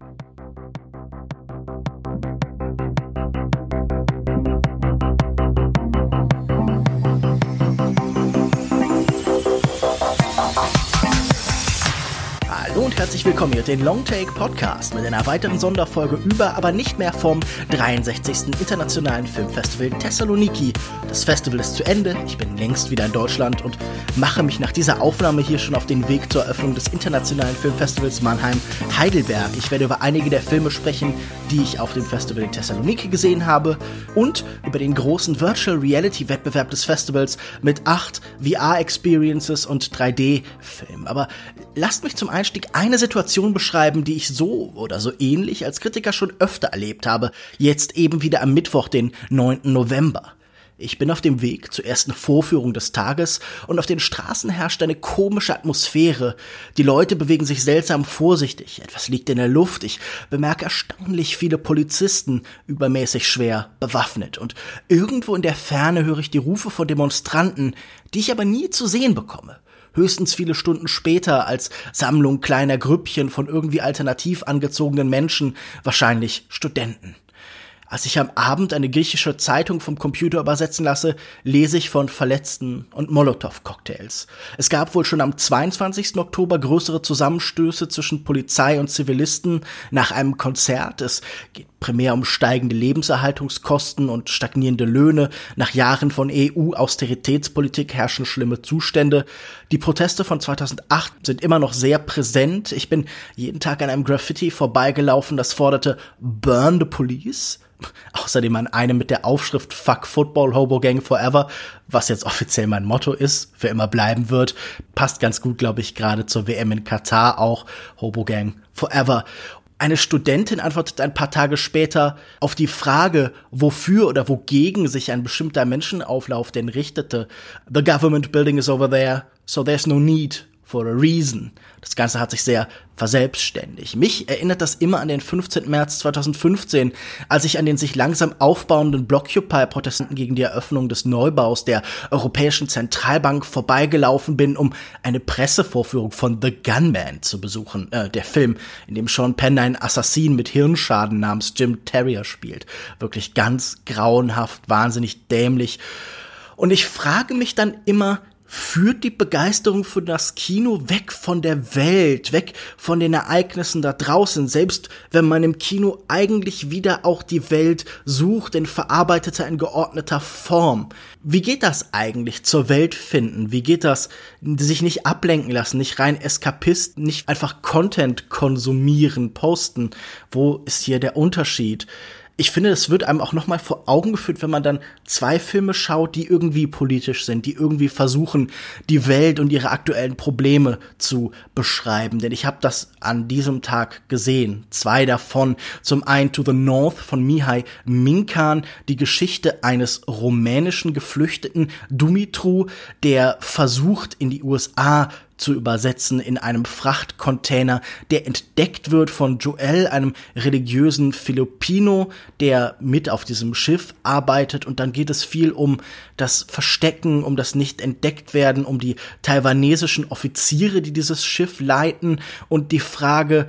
Thank you. Und herzlich willkommen hier den Longtake Podcast mit einer weiteren Sonderfolge über, aber nicht mehr vom 63. Internationalen Filmfestival Thessaloniki. Das Festival ist zu Ende, ich bin längst wieder in Deutschland und mache mich nach dieser Aufnahme hier schon auf den Weg zur Eröffnung des Internationalen Filmfestivals Mannheim Heidelberg. Ich werde über einige der Filme sprechen, die ich auf dem Festival in Thessaloniki gesehen habe und über den großen Virtual Reality Wettbewerb des Festivals mit acht VR Experiences und 3D-Filmen. Aber lasst mich zum Einstieg eine Situation beschreiben, die ich so oder so ähnlich als Kritiker schon öfter erlebt habe, jetzt eben wieder am Mittwoch, den 9. November. Ich bin auf dem Weg zur ersten Vorführung des Tages und auf den Straßen herrscht eine komische Atmosphäre. Die Leute bewegen sich seltsam vorsichtig, etwas liegt in der Luft, ich bemerke erstaunlich viele Polizisten, übermäßig schwer bewaffnet und irgendwo in der Ferne höre ich die Rufe von Demonstranten, die ich aber nie zu sehen bekomme höchstens viele Stunden später als Sammlung kleiner Grüppchen von irgendwie alternativ angezogenen Menschen, wahrscheinlich Studenten. Als ich am Abend eine griechische Zeitung vom Computer übersetzen lasse, lese ich von Verletzten und Molotow-Cocktails. Es gab wohl schon am 22. Oktober größere Zusammenstöße zwischen Polizei und Zivilisten nach einem Konzert. Es geht primär um steigende Lebenserhaltungskosten und stagnierende Löhne. Nach Jahren von EU-Austeritätspolitik herrschen schlimme Zustände. Die Proteste von 2008 sind immer noch sehr präsent. Ich bin jeden Tag an einem Graffiti vorbeigelaufen, das forderte Burn the Police. Außerdem an einem mit der Aufschrift Fuck Football Hobo Gang Forever, was jetzt offiziell mein Motto ist, für immer bleiben wird. Passt ganz gut, glaube ich, gerade zur WM in Katar auch. Hobo Gang Forever. Eine Studentin antwortet ein paar Tage später auf die Frage, wofür oder wogegen sich ein bestimmter Menschenauflauf denn richtete. The government building is over there, so there's no need for a reason. Das Ganze hat sich sehr verselbstständigt. Mich erinnert das immer an den 15. März 2015, als ich an den sich langsam aufbauenden Blockupy-Protestanten gegen die Eröffnung des Neubaus der Europäischen Zentralbank vorbeigelaufen bin, um eine Pressevorführung von The Gunman zu besuchen. Äh, der Film, in dem Sean Penn einen Assassin mit Hirnschaden namens Jim Terrier spielt. Wirklich ganz grauenhaft, wahnsinnig dämlich. Und ich frage mich dann immer, führt die Begeisterung für das Kino weg von der Welt, weg von den Ereignissen da draußen, selbst wenn man im Kino eigentlich wieder auch die Welt sucht in verarbeiteter, in geordneter Form. Wie geht das eigentlich zur Welt finden? Wie geht das sich nicht ablenken lassen, nicht rein Eskapist, nicht einfach Content konsumieren, posten? Wo ist hier der Unterschied? Ich finde, es wird einem auch noch mal vor Augen geführt, wenn man dann zwei Filme schaut, die irgendwie politisch sind, die irgendwie versuchen, die Welt und ihre aktuellen Probleme zu beschreiben. Denn ich habe das an diesem Tag gesehen. Zwei davon. Zum einen To the North von Mihai Minkan, die Geschichte eines rumänischen Geflüchteten, Dumitru, der versucht, in die USA zu übersetzen in einem Frachtcontainer, der entdeckt wird von Joel, einem religiösen Filipino, der mit auf diesem Schiff arbeitet und dann geht es viel um das Verstecken, um das nicht entdeckt werden, um die taiwanesischen Offiziere, die dieses Schiff leiten und die Frage,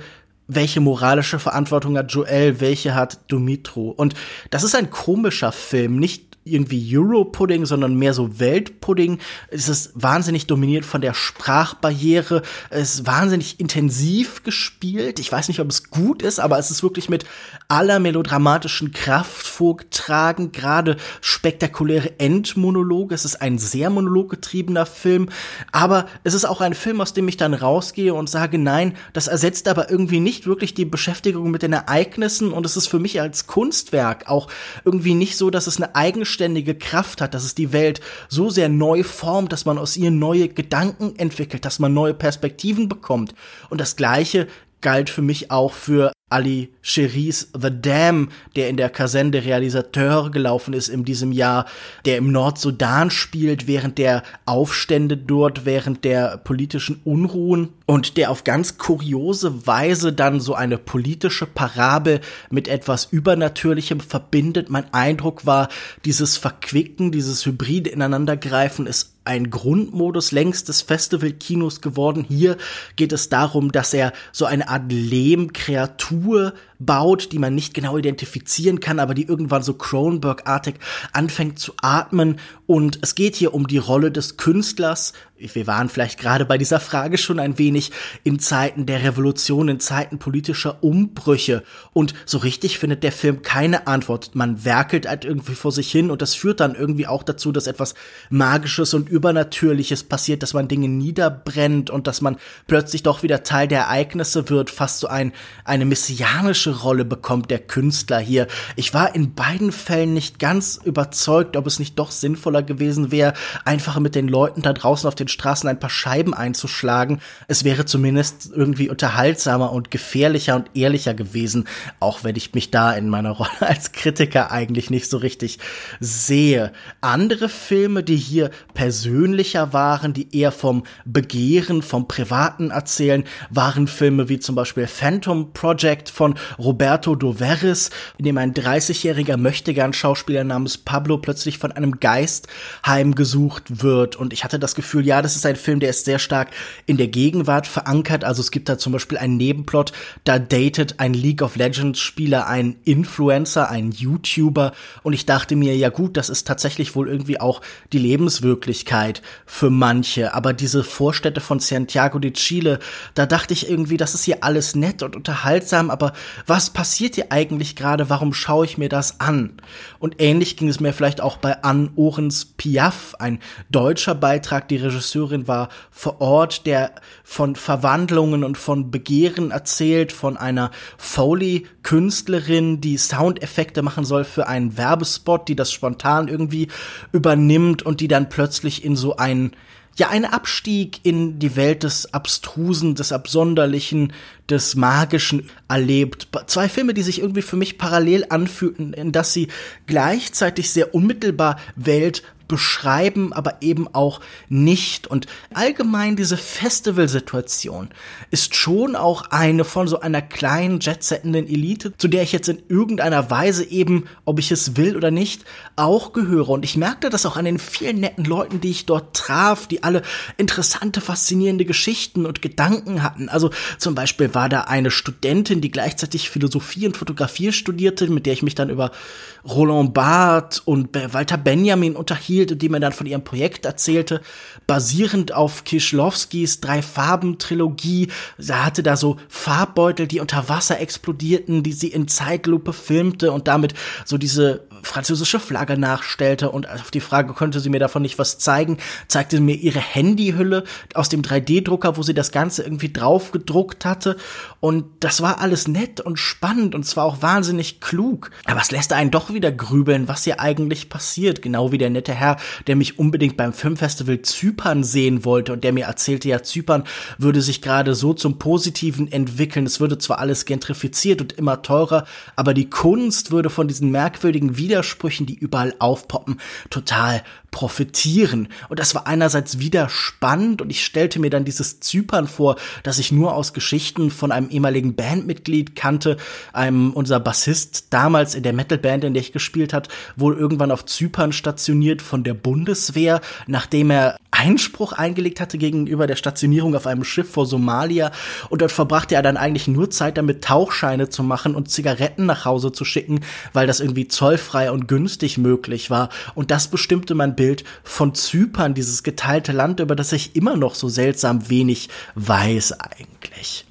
welche moralische Verantwortung hat Joel, welche hat Dumitru. Und das ist ein komischer Film, nicht irgendwie Euro-Pudding, sondern mehr so Weltpudding. Es ist wahnsinnig dominiert von der Sprachbarriere. Es ist wahnsinnig intensiv gespielt. Ich weiß nicht, ob es gut ist, aber es ist wirklich mit aller melodramatischen Kraft vorgetragen. Gerade spektakuläre Endmonologe. Es ist ein sehr monologgetriebener Film. Aber es ist auch ein Film, aus dem ich dann rausgehe und sage, nein, das ersetzt aber irgendwie nicht wirklich die Beschäftigung mit den Ereignissen. Und es ist für mich als Kunstwerk auch irgendwie nicht so, dass es eine eigenständige eigenständige Kraft hat, dass es die Welt so sehr neu formt, dass man aus ihr neue Gedanken entwickelt, dass man neue Perspektiven bekommt. Und das Gleiche galt für mich auch für Ali Cheris The Dam, der in der Kaserne der Realisateur gelaufen ist in diesem Jahr, der im Nordsudan spielt, während der Aufstände dort, während der politischen Unruhen und der auf ganz kuriose Weise dann so eine politische Parabel mit etwas Übernatürlichem verbindet. Mein Eindruck war, dieses Verquicken, dieses hybride Ineinandergreifen ist ein Grundmodus längst des Festivalkinos geworden. Hier geht es darum, dass er so eine Art Lehmkreatur baut, die man nicht genau identifizieren kann, aber die irgendwann so Cronenberg-artig anfängt zu atmen. Und es geht hier um die Rolle des Künstlers. Wir waren vielleicht gerade bei dieser Frage schon ein wenig in Zeiten der Revolution, in Zeiten politischer Umbrüche. Und so richtig findet der Film keine Antwort. Man werkelt halt irgendwie vor sich hin und das führt dann irgendwie auch dazu, dass etwas Magisches und Übernatürliches passiert, dass man Dinge niederbrennt und dass man plötzlich doch wieder Teil der Ereignisse wird, fast so ein, eine messianische politische Rolle bekommt der Künstler hier. Ich war in beiden Fällen nicht ganz überzeugt, ob es nicht doch sinnvoller gewesen wäre, einfach mit den Leuten da draußen auf den Straßen ein paar Scheiben einzuschlagen. Es wäre zumindest irgendwie unterhaltsamer und gefährlicher und ehrlicher gewesen, auch wenn ich mich da in meiner Rolle als Kritiker eigentlich nicht so richtig sehe. Andere Filme, die hier persönlicher waren, die eher vom Begehren, vom Privaten erzählen, waren Filme wie zum Beispiel Phantom Project von Roberto Doveris, in dem ein 30-jähriger Möchtegern-Schauspieler namens Pablo plötzlich von einem Geist heimgesucht wird. Und ich hatte das Gefühl, ja, das ist ein Film, der ist sehr stark in der Gegenwart verankert. Also es gibt da zum Beispiel einen Nebenplot, da datet ein League of Legends Spieler einen Influencer, einen YouTuber. Und ich dachte mir, ja gut, das ist tatsächlich wohl irgendwie auch die Lebenswirklichkeit für manche. Aber diese Vorstädte von Santiago de Chile, da dachte ich irgendwie, das ist hier alles nett und unterhaltsam, aber was passiert hier eigentlich gerade, warum schaue ich mir das an? Und ähnlich ging es mir vielleicht auch bei Anne Ohrens Piaf, ein deutscher Beitrag. Die Regisseurin war vor Ort, der von Verwandlungen und von Begehren erzählt, von einer Foley-Künstlerin, die Soundeffekte machen soll für einen Werbespot, die das spontan irgendwie übernimmt und die dann plötzlich in so einen ja ein Abstieg in die Welt des Abstrusen, des Absonderlichen, des Magischen erlebt. Zwei Filme, die sich irgendwie für mich parallel anfühlten, in dass sie gleichzeitig sehr unmittelbar Welt beschreiben, aber eben auch nicht. Und allgemein diese Festivalsituation ist schon auch eine von so einer kleinen jetsettenden Elite, zu der ich jetzt in irgendeiner Weise eben, ob ich es will oder nicht, auch gehöre. Und ich merkte das auch an den vielen netten Leuten, die ich dort traf, die alle interessante, faszinierende Geschichten und Gedanken hatten. Also zum Beispiel war da eine Studentin, die gleichzeitig Philosophie und Fotografie studierte, mit der ich mich dann über Roland Barth und Walter Benjamin unterhielt und die mir dann von ihrem Projekt erzählte, basierend auf Kischlowskis Drei-Farben-Trilogie. Sie hatte da so Farbbeutel, die unter Wasser explodierten, die sie in Zeitlupe filmte und damit so diese französische Flagge nachstellte und auf die Frage, konnte sie mir davon nicht was zeigen, zeigte mir ihre Handyhülle aus dem 3D-Drucker, wo sie das Ganze irgendwie drauf gedruckt hatte. Und das war alles nett und spannend und zwar auch wahnsinnig klug. Aber es lässt einen doch wieder grübeln, was hier eigentlich passiert, genau wie der nette Herr, der mich unbedingt beim Filmfestival Zypern sehen wollte und der mir erzählte, ja, Zypern würde sich gerade so zum Positiven entwickeln, es würde zwar alles gentrifiziert und immer teurer, aber die Kunst würde von diesen merkwürdigen Wider Widersprüchen, die überall aufpoppen, total profitieren. Und das war einerseits wieder spannend und ich stellte mir dann dieses Zypern vor, das ich nur aus Geschichten von einem ehemaligen Bandmitglied kannte, einem unser Bassist damals in der Metalband, in der ich gespielt hat, wohl irgendwann auf Zypern stationiert von der Bundeswehr, nachdem er Einspruch eingelegt hatte gegenüber der Stationierung auf einem Schiff vor Somalia und dort verbrachte er dann eigentlich nur Zeit damit Tauchscheine zu machen und Zigaretten nach Hause zu schicken, weil das irgendwie zollfrei und günstig möglich war und das bestimmte mein Bild Bild von Zypern, dieses geteilte Land, über das ich immer noch so seltsam wenig weiß eigentlich.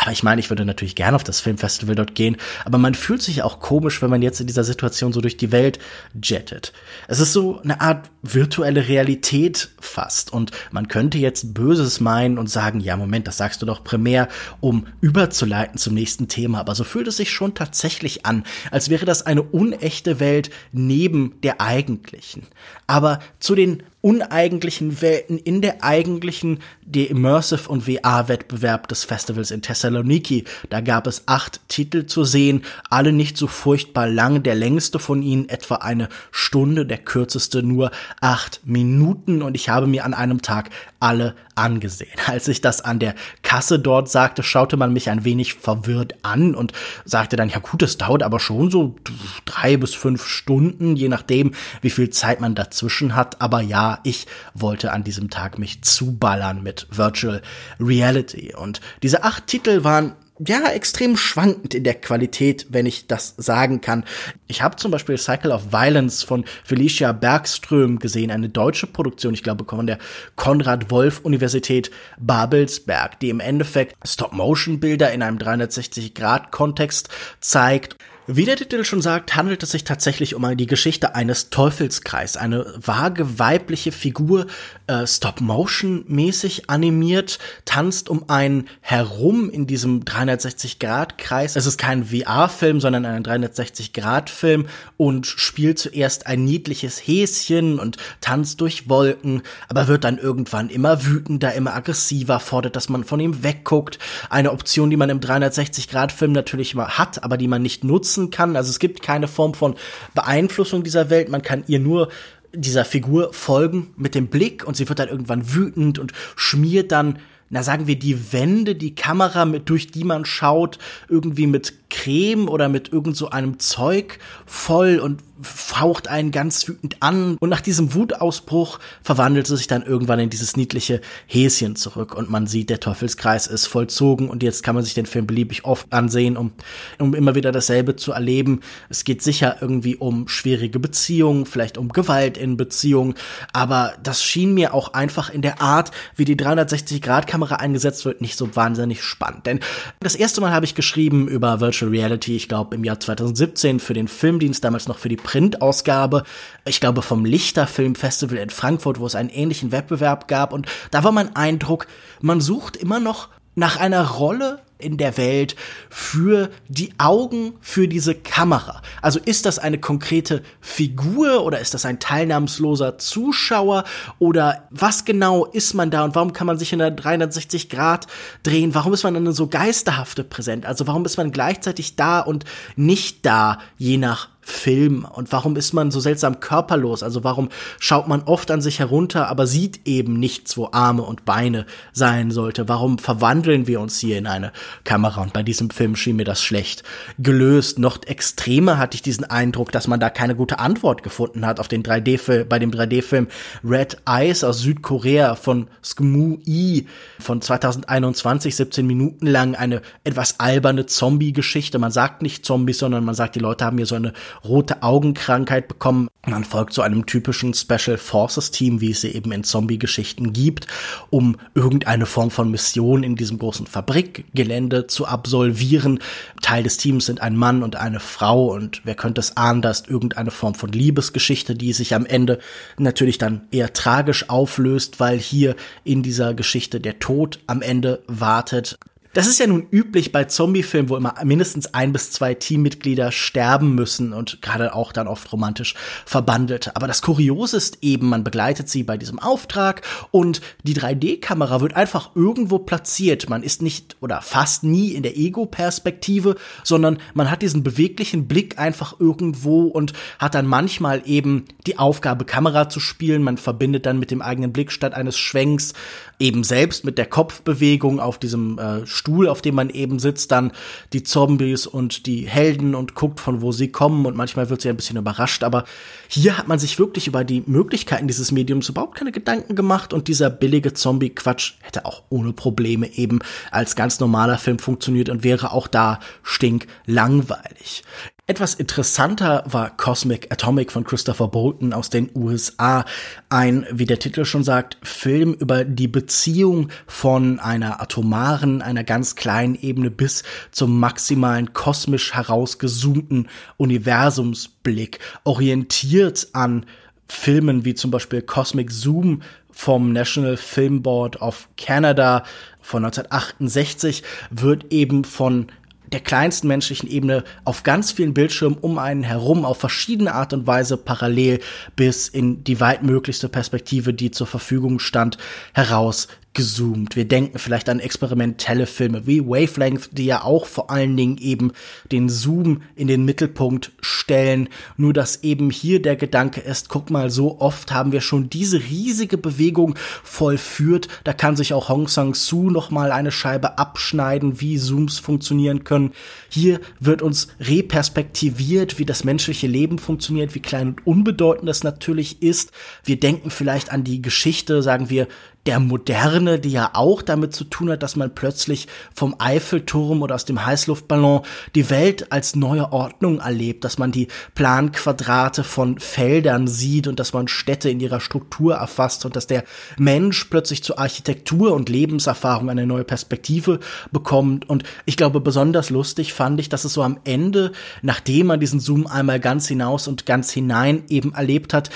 Aber ich meine, ich würde natürlich gerne auf das Filmfestival dort gehen, aber man fühlt sich auch komisch, wenn man jetzt in dieser Situation so durch die Welt jettet. Es ist so eine Art virtuelle Realität fast und man könnte jetzt Böses meinen und sagen, ja, Moment, das sagst du doch primär, um überzuleiten zum nächsten Thema, aber so fühlt es sich schon tatsächlich an, als wäre das eine unechte Welt neben der eigentlichen. Aber zu den uneigentlichen Welten in der eigentlichen, der Immersive und VR-Wettbewerb des Festivals in Thessaloniki. Da gab es acht Titel zu sehen, alle nicht so furchtbar lang, der längste von ihnen etwa eine Stunde, der kürzeste nur acht Minuten und ich habe mir an einem Tag alle angesehen. Als ich das an der Kasse dort sagte, schaute man mich ein wenig verwirrt an und sagte dann, ja gut, es dauert aber schon so drei bis fünf Stunden, je nachdem, wie viel Zeit man dazwischen hat. Aber ja, ich wollte an diesem Tag mich zuballern mit Virtual Reality. Und diese acht Titel waren ja, extrem schwankend in der Qualität, wenn ich das sagen kann. Ich habe zum Beispiel Cycle of Violence von Felicia Bergström gesehen, eine deutsche Produktion, ich glaube, von der Konrad Wolf Universität Babelsberg, die im Endeffekt Stop-Motion-Bilder in einem 360-Grad-Kontext zeigt. Wie der Titel schon sagt, handelt es sich tatsächlich um die Geschichte eines Teufelskreis. Eine vage weibliche Figur, äh, Stop-Motion-mäßig animiert, tanzt um einen herum in diesem 360-Grad-Kreis. Es ist kein VR-Film, sondern ein 360-Grad-Film und spielt zuerst ein niedliches Häschen und tanzt durch Wolken, aber wird dann irgendwann immer wütender, immer aggressiver, fordert, dass man von ihm wegguckt. Eine Option, die man im 360-Grad-Film natürlich immer hat, aber die man nicht nutzen nutzen kann. Also es gibt keine Form von Beeinflussung dieser Welt. Man kann ihr nur dieser Figur folgen mit dem Blick und sie wird dann irgendwann wütend und schmiert dann na sagen wir, die Wände, die Kamera, mit, durch die man schaut, irgendwie mit Creme oder mit irgend so einem Zeug voll und faucht einen ganz wütend an. Und nach diesem Wutausbruch verwandelt sie sich dann irgendwann in dieses niedliche Häschen zurück und man sieht, der Teufelskreis ist vollzogen und jetzt kann man sich den Film beliebig oft ansehen, um, um immer wieder dasselbe zu erleben. Es geht sicher irgendwie um schwierige Beziehungen, vielleicht um Gewalt in Beziehungen, aber das schien mir auch einfach in der Art, wie die 360-Grad-Kamera eingesetzt wird, nicht so wahnsinnig spannend. Denn das erste Mal habe ich geschrieben über Virtual Reality, ich glaube im Jahr 2017 für den Filmdienst, damals noch für die Printausgabe, ich glaube vom Lichter Film Festival in Frankfurt, wo es einen ähnlichen Wettbewerb gab und da war mein Eindruck, man sucht immer noch nach einer Rolle in der Welt für die Augen für diese Kamera. Also ist das eine konkrete Figur oder ist das ein teilnahmsloser Zuschauer oder was genau ist man da und warum kann man sich in der 360 Grad drehen? Warum ist man dann so geisterhafte präsent? Also warum ist man gleichzeitig da und nicht da, je nach Film und warum ist man so seltsam körperlos? Also warum schaut man oft an sich herunter, aber sieht eben nichts, wo Arme und Beine sein sollte? Warum verwandeln wir uns hier in eine Kamera? Und bei diesem Film schien mir das schlecht gelöst. Noch extremer hatte ich diesen Eindruck, dass man da keine gute Antwort gefunden hat auf den 3D-Film, bei dem 3D-Film Red Eyes aus Südkorea von Skmu I von 2021, 17 Minuten lang eine etwas alberne Zombie-Geschichte. Man sagt nicht Zombies, sondern man sagt, die Leute haben hier so eine rote Augenkrankheit bekommen. Man folgt so einem typischen Special Forces Team, wie es sie eben in Zombie-Geschichten gibt, um irgendeine Form von Mission in diesem großen Fabrikgelände zu absolvieren. Teil des Teams sind ein Mann und eine Frau und wer könnte es ahnen, da ist irgendeine Form von Liebesgeschichte, die sich am Ende natürlich dann eher tragisch auflöst, weil hier in dieser Geschichte der Tod am Ende wartet. Das ist ja nun üblich bei Zombie-Filmen, wo immer mindestens ein bis zwei Teammitglieder sterben müssen und gerade auch dann oft romantisch verbandelt. Aber das Kuriose ist eben, man begleitet sie bei diesem Auftrag und die 3D-Kamera wird einfach irgendwo platziert. Man ist nicht oder fast nie in der Ego-Perspektive, sondern man hat diesen beweglichen Blick einfach irgendwo und hat dann manchmal eben die Aufgabe, Kamera zu spielen. Man verbindet dann mit dem eigenen Blick statt eines Schwenks eben selbst mit der Kopfbewegung auf diesem äh, Stuhl, auf dem man eben sitzt, dann die Zombies und die Helden und guckt, von wo sie kommen. Und manchmal wird sie ein bisschen überrascht, aber hier hat man sich wirklich über die Möglichkeiten dieses Mediums überhaupt keine Gedanken gemacht. Und dieser billige Zombie-Quatsch hätte auch ohne Probleme eben als ganz normaler Film funktioniert und wäre auch da stinklangweilig. Etwas interessanter war Cosmic Atomic von Christopher Bolton aus den USA. Ein, wie der Titel schon sagt, Film über die Beziehung von einer atomaren, einer ganz kleinen Ebene bis zum maximalen kosmisch herausgezoomten Universumsblick, orientiert an Filmen wie zum Beispiel Cosmic Zoom vom National Film Board of Canada von 1968 wird eben von der kleinsten menschlichen Ebene auf ganz vielen Bildschirmen um einen herum auf verschiedene Art und Weise parallel bis in die weitmöglichste Perspektive, die zur Verfügung stand, heraus gezoomt. Wir denken vielleicht an experimentelle Filme wie Wavelength, die ja auch vor allen Dingen eben den Zoom in den Mittelpunkt stellen. Nur dass eben hier der Gedanke ist, guck mal, so oft haben wir schon diese riesige Bewegung vollführt. Da kann sich auch Hong Sang-soo noch mal eine Scheibe abschneiden, wie Zooms funktionieren können. Hier wird uns reperspektiviert, wie das menschliche Leben funktioniert, wie klein und unbedeutend das natürlich ist. Wir denken vielleicht an die Geschichte, sagen wir, der Moderne, die ja auch damit zu tun hat, dass man plötzlich vom Eiffelturm oder aus dem Heißluftballon die Welt als neue Ordnung erlebt, dass man die Planquadrate von Feldern sieht und dass man Städte in ihrer Struktur erfasst und dass der Mensch plötzlich zur Architektur und Lebenserfahrung eine neue Perspektive bekommt. Und ich glaube, besonders lustig fand ich, dass es so am Ende, nachdem man diesen Zoom einmal ganz hinaus und ganz hinein eben erlebt hat,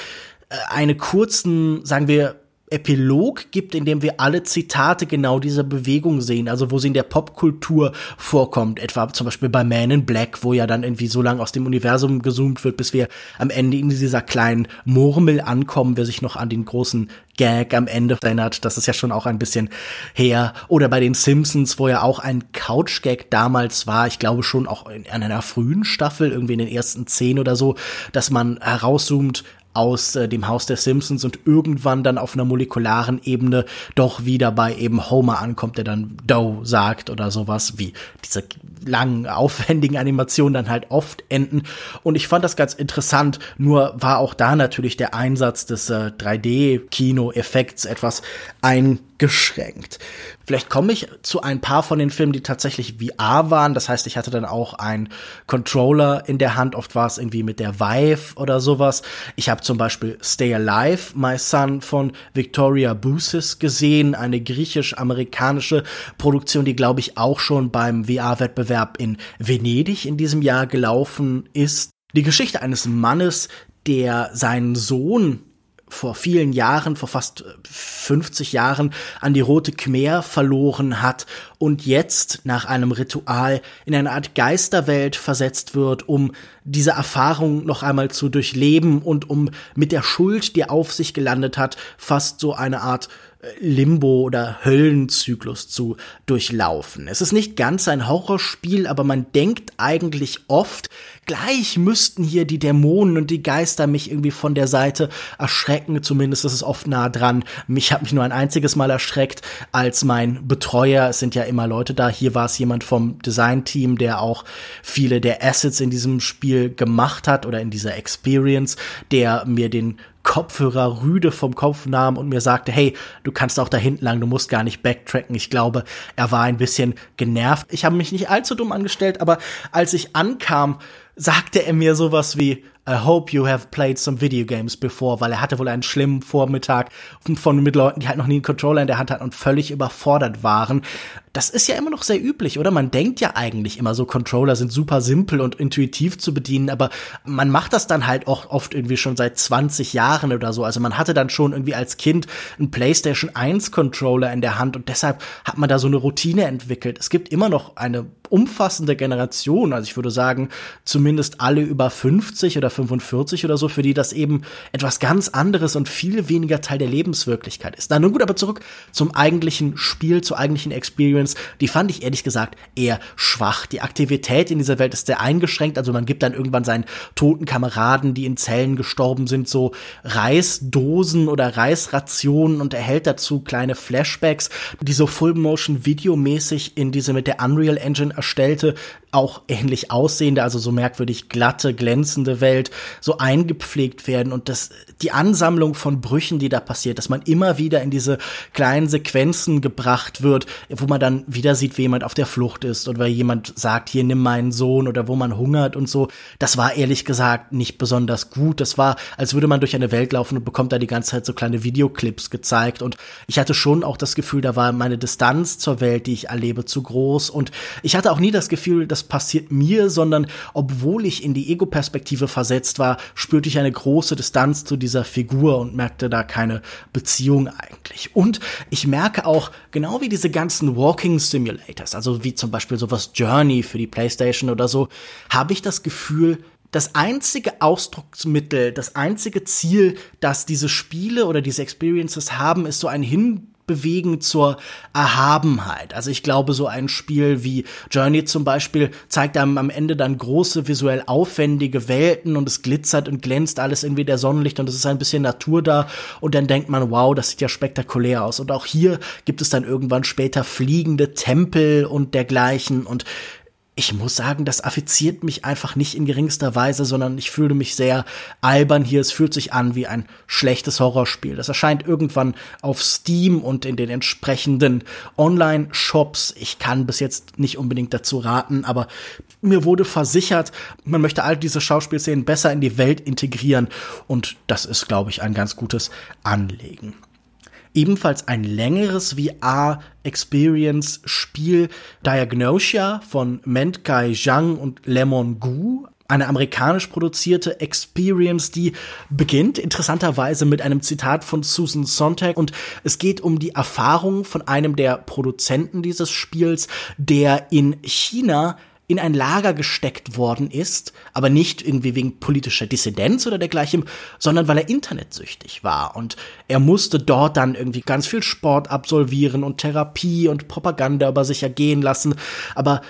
äh, eine kurzen, sagen wir, Epilog gibt, in dem wir alle Zitate genau dieser Bewegung sehen, also wo sie in der Popkultur vorkommt, etwa zum Beispiel bei Man in Black, wo ja dann irgendwie so lange aus dem Universum gezoomt wird, bis wir am Ende in dieser kleinen Murmel ankommen, wer sich noch an den großen Gag am Ende erinnert, das ist ja schon auch ein bisschen her. Oder bei den Simpsons, wo ja auch ein Couch-Gag damals war, ich glaube schon auch in, in einer frühen Staffel, irgendwie in den ersten zehn oder so, dass man herauszoomt aus äh, dem Haus der Simpsons und irgendwann dann auf einer molekularen Ebene doch wieder bei eben Homer ankommt, der dann Doe sagt oder sowas, wie diese langen, aufwendigen Animationen dann halt oft enden. Und ich fand das ganz interessant, nur war auch da natürlich der Einsatz des äh, 3D-Kino-Effekts etwas eingeschränkt. Vielleicht komme ich zu ein paar von den Filmen, die tatsächlich VR waren. Das heißt, ich hatte dann auch einen Controller in der Hand. Oft war es irgendwie mit der Vive oder sowas. Ich habe zum Beispiel Stay Alive, My Son von Victoria Bousis gesehen. Eine griechisch-amerikanische Produktion, die glaube ich auch schon beim VR-Wettbewerb in Venedig in diesem Jahr gelaufen ist. Die Geschichte eines Mannes, der seinen Sohn vor vielen Jahren, vor fast 50 Jahren an die Rote Khmer verloren hat und jetzt nach einem Ritual in eine Art Geisterwelt versetzt wird, um diese Erfahrung noch einmal zu durchleben und um mit der Schuld, die auf sich gelandet hat, fast so eine Art Limbo oder Höllenzyklus zu durchlaufen. Es ist nicht ganz ein Horrorspiel, aber man denkt eigentlich oft, gleich müssten hier die Dämonen und die Geister mich irgendwie von der Seite erschrecken. Zumindest ist es oft nah dran. Mich hat mich nur ein einziges Mal erschreckt, als mein Betreuer, es sind ja immer Leute da, hier war es jemand vom Designteam, der auch viele der Assets in diesem Spiel gemacht hat oder in dieser Experience, der mir den Kopfhörer rüde vom Kopf nahm und mir sagte, hey, du kannst auch da hinten lang, du musst gar nicht backtracken. Ich glaube, er war ein bisschen genervt. Ich habe mich nicht allzu dumm angestellt, aber als ich ankam, sagte er mir sowas wie, I hope you have played some video games before, weil er hatte wohl einen schlimmen Vormittag von mit Leuten, die halt noch nie einen Controller in der Hand hatten und völlig überfordert waren. Das ist ja immer noch sehr üblich, oder? Man denkt ja eigentlich immer so, Controller sind super simpel und intuitiv zu bedienen, aber man macht das dann halt auch oft irgendwie schon seit 20 Jahren oder so. Also man hatte dann schon irgendwie als Kind einen PlayStation 1 Controller in der Hand und deshalb hat man da so eine Routine entwickelt. Es gibt immer noch eine umfassende Generation, also ich würde sagen, zumindest alle über 50 oder 45 oder so, für die das eben etwas ganz anderes und viel weniger Teil der Lebenswirklichkeit ist. Na nun gut, aber zurück zum eigentlichen Spiel, zur eigentlichen Experience. Die fand ich ehrlich gesagt eher schwach. Die Aktivität in dieser Welt ist sehr eingeschränkt. Also man gibt dann irgendwann seinen toten Kameraden, die in Zellen gestorben sind, so Reisdosen oder Reisrationen und erhält dazu kleine Flashbacks, die so Full-Motion-Video-mäßig in diese mit der Unreal Engine erstellte, auch ähnlich aussehende, also so merkwürdig glatte, glänzende Welt so eingepflegt werden und das, die Ansammlung von Brüchen, die da passiert, dass man immer wieder in diese kleinen Sequenzen gebracht wird, wo man dann wieder sieht, wie jemand auf der Flucht ist oder jemand sagt, hier nimm meinen Sohn oder wo man hungert und so. Das war ehrlich gesagt nicht besonders gut. Das war, als würde man durch eine Welt laufen und bekommt da die ganze Zeit so kleine Videoclips gezeigt und ich hatte schon auch das Gefühl, da war meine Distanz zur Welt, die ich erlebe, zu groß und ich hatte auch nie das Gefühl, dass passiert mir, sondern obwohl ich in die Ego-Perspektive versetzt war, spürte ich eine große Distanz zu dieser Figur und merkte da keine Beziehung eigentlich. Und ich merke auch, genau wie diese ganzen Walking Simulators, also wie zum Beispiel sowas Journey für die PlayStation oder so, habe ich das Gefühl, das einzige Ausdrucksmittel, das einzige Ziel, das diese Spiele oder diese Experiences haben, ist so ein Hin bewegen zur Erhabenheit. Also ich glaube, so ein Spiel wie Journey zum Beispiel zeigt einem am Ende dann große, visuell aufwendige Welten und es glitzert und glänzt alles irgendwie der Sonnenlicht und es ist ein bisschen Natur da und dann denkt man, wow, das sieht ja spektakulär aus. Und auch hier gibt es dann irgendwann später fliegende Tempel und dergleichen und ich muss sagen, das affiziert mich einfach nicht in geringster Weise, sondern ich fühle mich sehr albern hier. Es fühlt sich an wie ein schlechtes Horrorspiel. Das erscheint irgendwann auf Steam und in den entsprechenden Online-Shops. Ich kann bis jetzt nicht unbedingt dazu raten, aber mir wurde versichert, man möchte all diese Schauspielszenen besser in die Welt integrieren und das ist, glaube ich, ein ganz gutes Anlegen ebenfalls ein längeres VR-Experience-Spiel Diagnosia von Menkai Zhang und Lemon Gu, eine amerikanisch produzierte Experience, die beginnt interessanterweise mit einem Zitat von Susan Sontag. Und es geht um die Erfahrung von einem der Produzenten dieses Spiels, der in China in ein Lager gesteckt worden ist, aber nicht irgendwie wegen politischer Dissidenz oder dergleichen, sondern weil er internetsüchtig war. Und er musste dort dann irgendwie ganz viel Sport absolvieren und Therapie und Propaganda über sich ergehen lassen, aber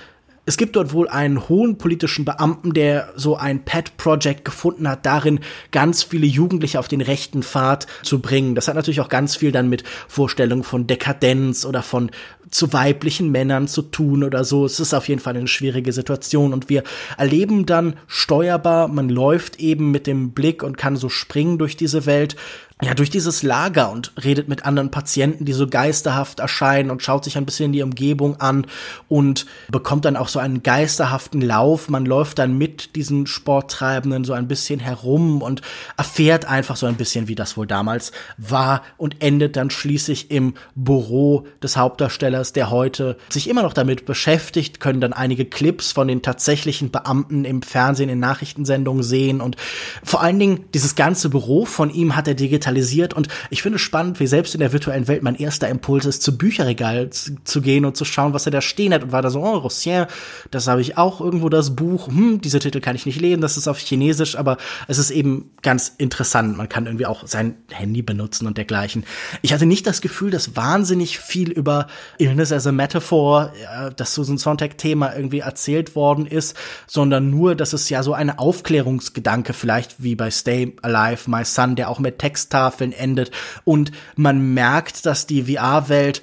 es gibt dort wohl einen hohen politischen Beamten, der so ein Pet-Project gefunden hat, darin ganz viele Jugendliche auf den rechten Pfad zu bringen. Das hat natürlich auch ganz viel dann mit Vorstellungen von Dekadenz oder von zu weiblichen Männern zu tun oder so. Es ist auf jeden Fall eine schwierige Situation und wir erleben dann steuerbar, man läuft eben mit dem Blick und kann so springen durch diese Welt ja, durch dieses Lager und redet mit anderen Patienten, die so geisterhaft erscheinen und schaut sich ein bisschen die Umgebung an und bekommt dann auch so einen geisterhaften Lauf. Man läuft dann mit diesen Sporttreibenden so ein bisschen herum und erfährt einfach so ein bisschen, wie das wohl damals war und endet dann schließlich im Büro des Hauptdarstellers, der heute sich immer noch damit beschäftigt, können dann einige Clips von den tatsächlichen Beamten im Fernsehen in Nachrichtensendungen sehen und vor allen Dingen dieses ganze Büro von ihm hat er digital digitalisiert und ich finde es spannend, wie selbst in der virtuellen Welt mein erster Impuls ist, zu Bücherregal zu, zu gehen und zu schauen, was er da stehen hat und war da so, oh, Rossien, das habe ich auch irgendwo das Buch, hm, diese Titel kann ich nicht lesen, das ist auf Chinesisch, aber es ist eben ganz interessant. Man kann irgendwie auch sein Handy benutzen und dergleichen. Ich hatte nicht das Gefühl, dass wahnsinnig viel über Illness as a Metaphor, das Susan Sontag-Thema irgendwie erzählt worden ist, sondern nur, dass es ja so eine Aufklärungsgedanke vielleicht wie bei Stay Alive, My Son, der auch mit Text Texttafeln endet und man merkt, dass die VR-Welt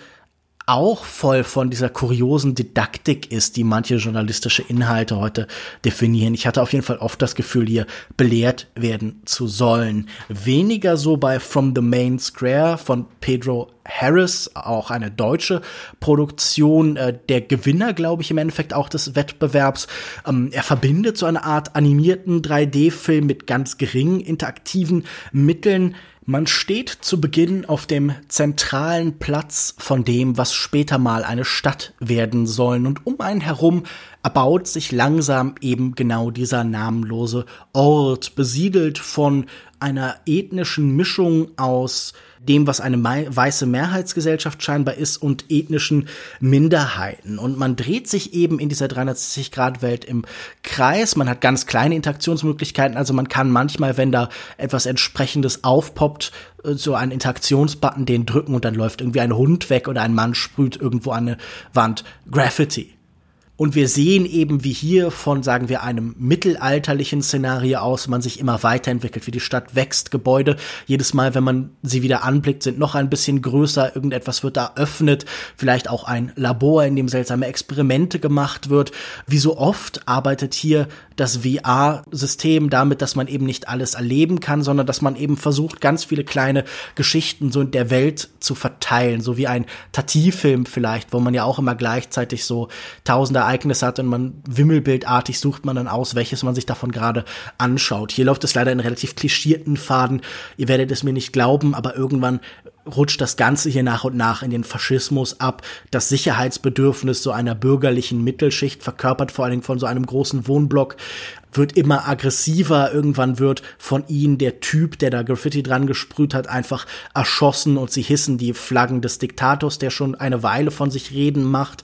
auch voll von dieser kuriosen Didaktik ist, die manche journalistische Inhalte heute definieren. Ich hatte auf jeden Fall oft das Gefühl, hier belehrt werden zu sollen. Weniger so bei From the Main Square von Pedro Harris, auch eine deutsche Produktion, äh, der Gewinner, glaube ich, im Endeffekt auch des Wettbewerbs. Ähm, er verbindet so eine Art animierten 3D-Film mit ganz geringen interaktiven Mitteln man steht zu Beginn auf dem zentralen Platz von dem, was später mal eine Stadt werden sollen, und um einen herum erbaut sich langsam eben genau dieser namenlose Ort, besiedelt von einer ethnischen Mischung aus dem, was eine weiße Mehrheitsgesellschaft scheinbar ist und ethnischen Minderheiten. Und man dreht sich eben in dieser 360-Grad-Welt im Kreis. Man hat ganz kleine Interaktionsmöglichkeiten. Also man kann manchmal, wenn da etwas entsprechendes aufpoppt, äh, so einen Interaktionsbutton den drücken und dann läuft irgendwie ein Hund weg oder ein Mann sprüht irgendwo an eine Wand Graffiti. Und wir sehen eben, wie hier von, sagen wir, einem mittelalterlichen Szenario aus man sich immer weiterentwickelt, wie die Stadt wächst, Gebäude. Jedes Mal, wenn man sie wieder anblickt, sind noch ein bisschen größer, irgendetwas wird da öffnet, vielleicht auch ein Labor, in dem seltsame Experimente gemacht wird. Wie so oft arbeitet hier das VR-System damit, dass man eben nicht alles erleben kann, sondern dass man eben versucht, ganz viele kleine Geschichten so in der Welt zu verteilen, so wie ein Tati-Film vielleicht, wo man ja auch immer gleichzeitig so tausende Ereignis hat und man wimmelbildartig sucht man dann aus, welches man sich davon gerade anschaut. Hier läuft es leider in relativ klischierten Faden. Ihr werdet es mir nicht glauben, aber irgendwann rutscht das Ganze hier nach und nach in den Faschismus ab. Das Sicherheitsbedürfnis so einer bürgerlichen Mittelschicht, verkörpert vor allen Dingen von so einem großen Wohnblock, wird immer aggressiver. Irgendwann wird von ihnen der Typ, der da Graffiti dran gesprüht hat, einfach erschossen und sie hissen die Flaggen des Diktators, der schon eine Weile von sich reden macht.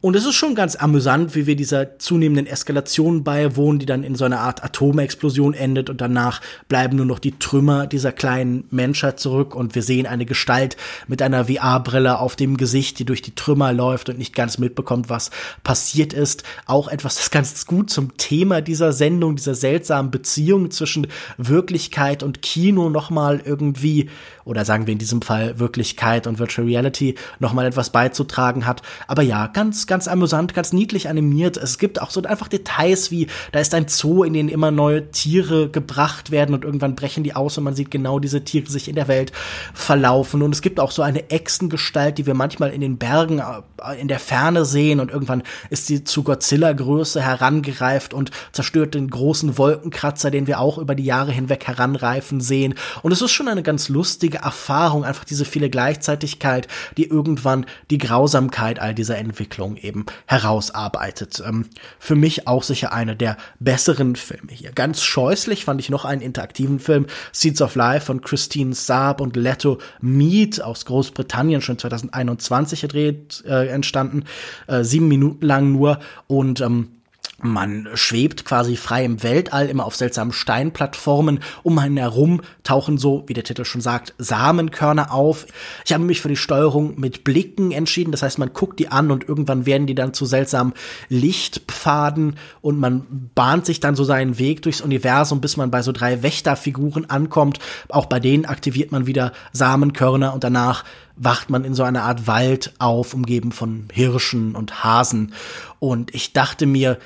Und es ist schon ganz amüsant, wie wir dieser zunehmenden Eskalation beiwohnen, die dann in so einer Art Atomexplosion endet und danach bleiben nur noch die Trümmer dieser kleinen Menschheit zurück und wir sehen eine Gestalt mit einer VR-Brille auf dem Gesicht, die durch die Trümmer läuft und nicht ganz mitbekommt, was passiert ist. Auch etwas, das ganz gut zum Thema dieser Sendung, dieser seltsamen Beziehung zwischen Wirklichkeit und Kino nochmal irgendwie, oder sagen wir in diesem Fall Wirklichkeit und Virtual Reality, nochmal etwas beizutragen hat. Aber ja, ganz ganz amüsant, ganz niedlich animiert. Es gibt auch so einfach Details wie, da ist ein Zoo, in den immer neue Tiere gebracht werden und irgendwann brechen die aus und man sieht genau diese Tiere sich in der Welt verlaufen. Und es gibt auch so eine Echsengestalt, die wir manchmal in den Bergen äh, in der Ferne sehen und irgendwann ist sie zu Godzilla-Größe herangereift und zerstört den großen Wolkenkratzer, den wir auch über die Jahre hinweg heranreifen sehen. Und es ist schon eine ganz lustige Erfahrung, einfach diese viele Gleichzeitigkeit, die irgendwann die Grausamkeit all dieser Entwicklung eben herausarbeitet. Ähm, für mich auch sicher einer der besseren Filme hier. Ganz scheußlich fand ich noch einen interaktiven Film, Seeds of Life von Christine Saab und Leto Mead aus Großbritannien, schon 2021 gedreht, äh, entstanden, äh, sieben Minuten lang nur und ähm, man schwebt quasi frei im Weltall, immer auf seltsamen Steinplattformen. Um einen herum tauchen so, wie der Titel schon sagt, Samenkörner auf. Ich habe mich für die Steuerung mit Blicken entschieden. Das heißt, man guckt die an und irgendwann werden die dann zu seltsamen Lichtpfaden und man bahnt sich dann so seinen Weg durchs Universum, bis man bei so drei Wächterfiguren ankommt. Auch bei denen aktiviert man wieder Samenkörner und danach wacht man in so einer Art Wald auf, umgeben von Hirschen und Hasen. Und ich dachte mir,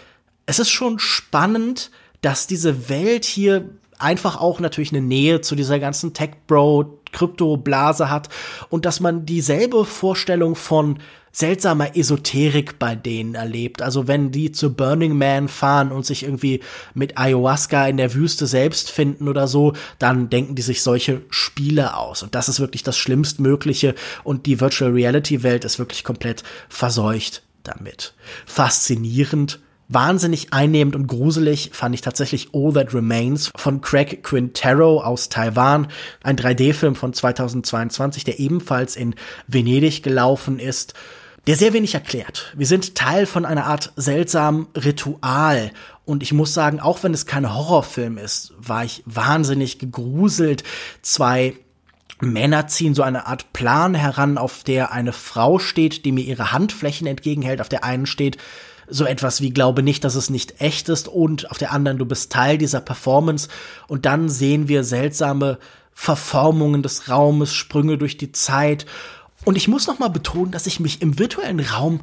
es ist schon spannend, dass diese Welt hier einfach auch natürlich eine Nähe zu dieser ganzen Tech-Bro, Krypto-Blase hat und dass man dieselbe Vorstellung von seltsamer Esoterik bei denen erlebt. Also wenn die zu Burning Man fahren und sich irgendwie mit Ayahuasca in der Wüste selbst finden oder so, dann denken die sich solche Spiele aus. Und das ist wirklich das Schlimmstmögliche. Und die Virtual Reality Welt ist wirklich komplett verseucht damit. Faszinierend Wahnsinnig einnehmend und gruselig fand ich tatsächlich All That Remains von Craig Quintero aus Taiwan, ein 3D-Film von 2022, der ebenfalls in Venedig gelaufen ist der sehr wenig erklärt. Wir sind Teil von einer Art seltsamen Ritual. Und ich muss sagen, auch wenn es kein Horrorfilm ist, war ich wahnsinnig gegruselt. Zwei Männer ziehen so eine Art Plan heran, auf der eine Frau steht, die mir ihre Handflächen entgegenhält. Auf der einen steht so etwas wie glaube nicht, dass es nicht echt ist und auf der anderen du bist Teil dieser Performance und dann sehen wir seltsame Verformungen des Raumes, Sprünge durch die Zeit und ich muss noch mal betonen, dass ich mich im virtuellen Raum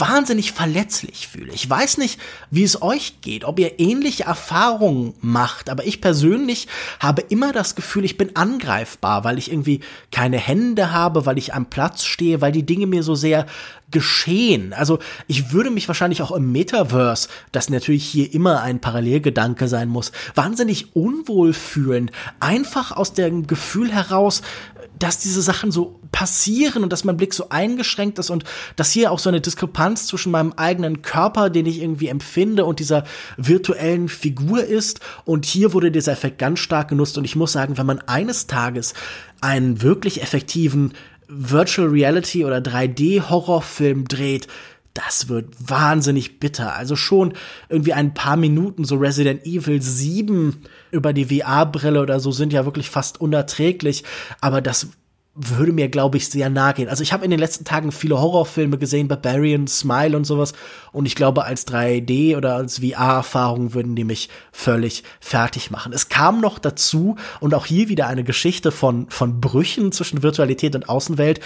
wahnsinnig verletzlich fühle. Ich weiß nicht, wie es euch geht, ob ihr ähnliche Erfahrungen macht, aber ich persönlich habe immer das Gefühl, ich bin angreifbar, weil ich irgendwie keine Hände habe, weil ich am Platz stehe, weil die Dinge mir so sehr geschehen. Also ich würde mich wahrscheinlich auch im Metaverse, das natürlich hier immer ein Parallelgedanke sein muss, wahnsinnig unwohl fühlen. Einfach aus dem Gefühl heraus, dass diese Sachen so passieren und dass mein Blick so eingeschränkt ist und dass hier auch so eine Diskrepanz zwischen meinem eigenen Körper, den ich irgendwie empfinde, und dieser virtuellen Figur ist. Und hier wurde dieser Effekt ganz stark genutzt. Und ich muss sagen, wenn man eines Tages einen wirklich effektiven Virtual Reality oder 3D Horrorfilm dreht, das wird wahnsinnig bitter. Also schon irgendwie ein paar Minuten, so Resident Evil 7 über die VR-Brille oder so sind ja wirklich fast unerträglich. Aber das würde mir, glaube ich, sehr nahe gehen. Also ich habe in den letzten Tagen viele Horrorfilme gesehen, Barbarian, Smile und sowas. Und ich glaube, als 3D oder als VR-Erfahrung würden die mich völlig fertig machen. Es kam noch dazu, und auch hier wieder eine Geschichte von, von Brüchen zwischen Virtualität und Außenwelt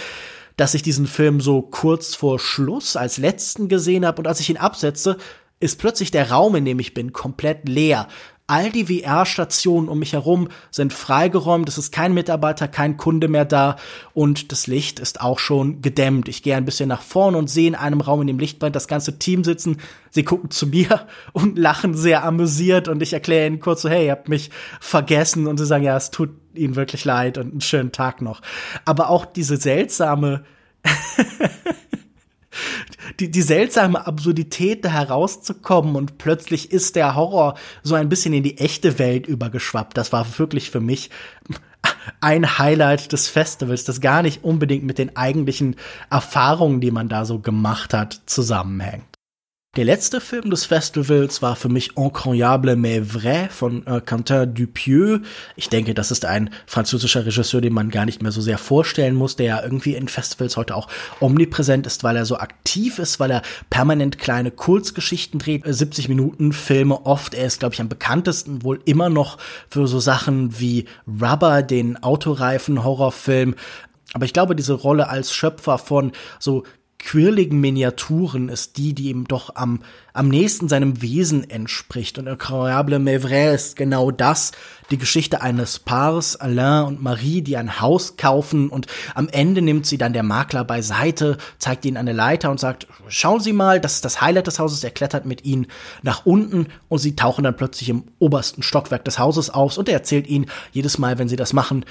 dass ich diesen Film so kurz vor Schluss als letzten gesehen habe und als ich ihn absetze, ist plötzlich der Raum, in dem ich bin, komplett leer. All die VR-Stationen um mich herum sind freigeräumt, es ist kein Mitarbeiter, kein Kunde mehr da und das Licht ist auch schon gedämmt. Ich gehe ein bisschen nach vorne und sehe in einem Raum, in dem Licht brennt, das ganze Team sitzen. Sie gucken zu mir und lachen sehr amüsiert und ich erkläre ihnen kurz so, hey, ihr habt mich vergessen und sie sagen, ja, es tut ihnen wirklich leid und einen schönen Tag noch. Aber auch diese seltsame die, die seltsame Absurdität da herauszukommen und plötzlich ist der Horror so ein bisschen in die echte Welt übergeschwappt. Das war wirklich für mich ein Highlight des Festivals, das gar nicht unbedingt mit den eigentlichen Erfahrungen, die man da so gemacht hat, zusammenhängt. Der letzte Film des Festivals war für mich Incroyable mais vrai von äh, Quentin Dupieux. Ich denke, das ist ein französischer Regisseur, den man gar nicht mehr so sehr vorstellen muss, der ja irgendwie in Festivals heute auch omnipräsent ist, weil er so aktiv ist, weil er permanent kleine Kurzgeschichten dreht, 70 Minuten Filme oft. Er ist, glaube ich, am bekanntesten wohl immer noch für so Sachen wie Rubber, den Autoreifen-Horrorfilm. Aber ich glaube, diese Rolle als Schöpfer von so quirligen Miniaturen ist die, die ihm doch am, am nächsten seinem Wesen entspricht. Und Incroyable Maivret ist genau das, die Geschichte eines Paars, Alain und Marie, die ein Haus kaufen und am Ende nimmt sie dann der Makler beiseite, zeigt ihnen eine Leiter und sagt, schauen Sie mal, das ist das Highlight des Hauses, er klettert mit ihnen nach unten und sie tauchen dann plötzlich im obersten Stockwerk des Hauses auf und er erzählt ihnen jedes Mal, wenn sie das machen,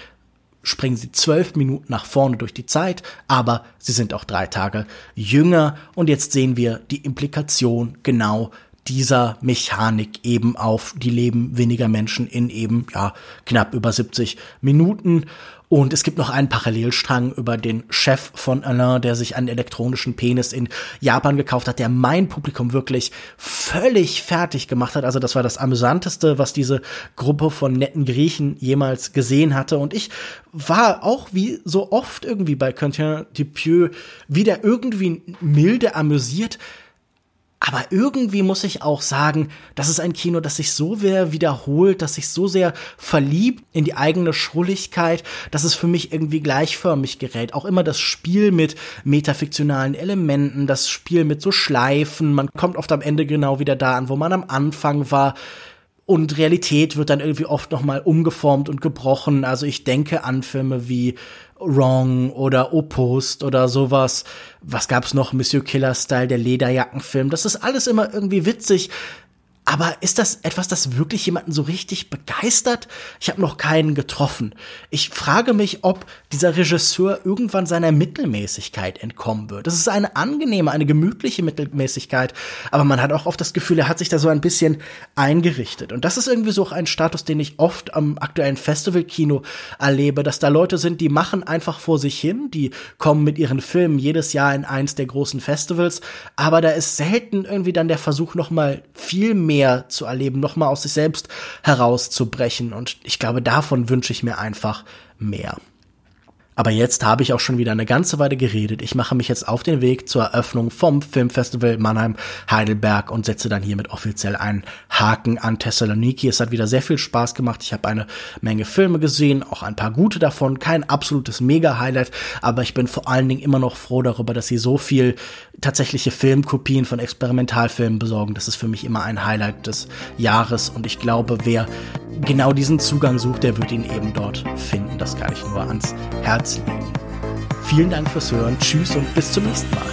springen sie zwölf Minuten nach vorne durch die Zeit, aber sie sind auch drei Tage jünger und jetzt sehen wir die Implikation genau dieser Mechanik eben auf die Leben weniger Menschen in eben ja knapp über 70 Minuten und es gibt noch einen Parallelstrang über den Chef von Alain, der sich einen elektronischen Penis in Japan gekauft hat, der mein Publikum wirklich völlig fertig gemacht hat. Also das war das amüsanteste, was diese Gruppe von netten Griechen jemals gesehen hatte. Und ich war auch wie so oft irgendwie bei Quentin Dupieux wieder irgendwie milde amüsiert, aber irgendwie muss ich auch sagen, das ist ein Kino, das sich so sehr wiederholt, das sich so sehr verliebt in die eigene Schrulligkeit, dass es für mich irgendwie gleichförmig gerät. Auch immer das Spiel mit metafiktionalen Elementen, das Spiel mit so Schleifen, man kommt oft am Ende genau wieder da an, wo man am Anfang war. Und Realität wird dann irgendwie oft nochmal umgeformt und gebrochen. Also ich denke an Filme wie Wrong oder Opust oder sowas. Was gab's noch? Monsieur Killer Style, der Lederjackenfilm. Das ist alles immer irgendwie witzig. Aber ist das etwas, das wirklich jemanden so richtig begeistert? Ich habe noch keinen getroffen. Ich frage mich, ob dieser Regisseur irgendwann seiner Mittelmäßigkeit entkommen wird. Das ist eine angenehme, eine gemütliche Mittelmäßigkeit, aber man hat auch oft das Gefühl, er hat sich da so ein bisschen eingerichtet. Und das ist irgendwie so ein Status, den ich oft am aktuellen Festivalkino erlebe, dass da Leute sind, die machen einfach vor sich hin, die kommen mit ihren Filmen jedes Jahr in eins der großen Festivals, aber da ist selten irgendwie dann der Versuch, noch mal viel mehr mehr zu erleben, noch mal aus sich selbst herauszubrechen. Und ich glaube, davon wünsche ich mir einfach mehr. Aber jetzt habe ich auch schon wieder eine ganze Weile geredet. Ich mache mich jetzt auf den Weg zur Eröffnung vom Filmfestival Mannheim Heidelberg und setze dann hiermit offiziell einen Haken an Thessaloniki. Es hat wieder sehr viel Spaß gemacht. Ich habe eine Menge Filme gesehen, auch ein paar gute davon. Kein absolutes Mega-Highlight, aber ich bin vor allen Dingen immer noch froh darüber, dass sie so viel tatsächliche Filmkopien von Experimentalfilmen besorgen. Das ist für mich immer ein Highlight des Jahres und ich glaube, wer genau diesen Zugang sucht, der wird ihn eben dort finden. Das kann ich nur ans Herz legen. Vielen Dank fürs Hören. Tschüss und bis zum nächsten Mal.